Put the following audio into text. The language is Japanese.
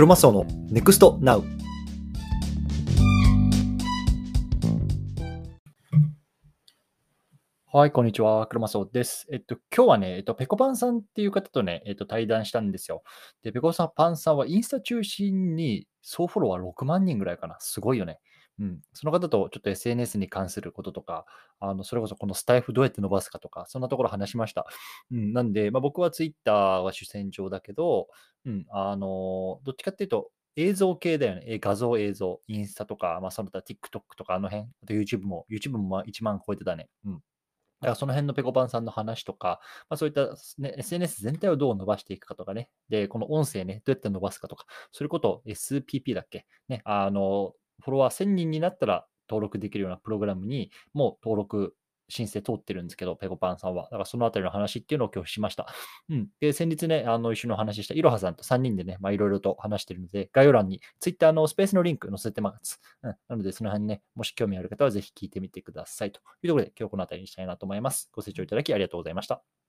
クロマスオの NEXT NOW はい、こんにちは。クロマスオです。えっと、今日はね、えっと、ペコパンさんっていう方とね、えっと、対談したんですよ。で、ペコさんパンさんはインスタ中心に総フォロワー6万人ぐらいかな。すごいよね。うん。その方とちょっと SNS に関することとか、あの、それこそこのスタイフどうやって伸ばすかとか、そんなところ話しました。うん。なんで、まあ、僕はツイッターは主戦場だけど、うん。あの、どっちかっていうと、映像系だよね。画像、映像、インスタとか、まあ、その他 TikTok とかあの辺、あと YouTube も、YouTube も1万超えてたね。うん。だからその辺のペコパンさんの話とか、まあ、そういった、ね、SNS 全体をどう伸ばしていくかとかね。で、この音声ね、どうやって伸ばすかとか、そういうことを SPP だっけ？ね、あの、フォロワー1000人になったら登録できるようなプログラムにもう登録申請通ってるんですけど、ペコパンさんは。だからそのあたりの話っていうのを今日しました。うん。で、先日ね、あの、一緒にお話ししたいろはさんと3人でね、まあいろいろと話してるので、概要欄に Twitter のスペースのリンク載せてます。うん。なので、その辺ね、もし興味ある方はぜひ聞いてみてください。というところで、今日このあたりにしたいなと思います。ご清聴いただきありがとうございました。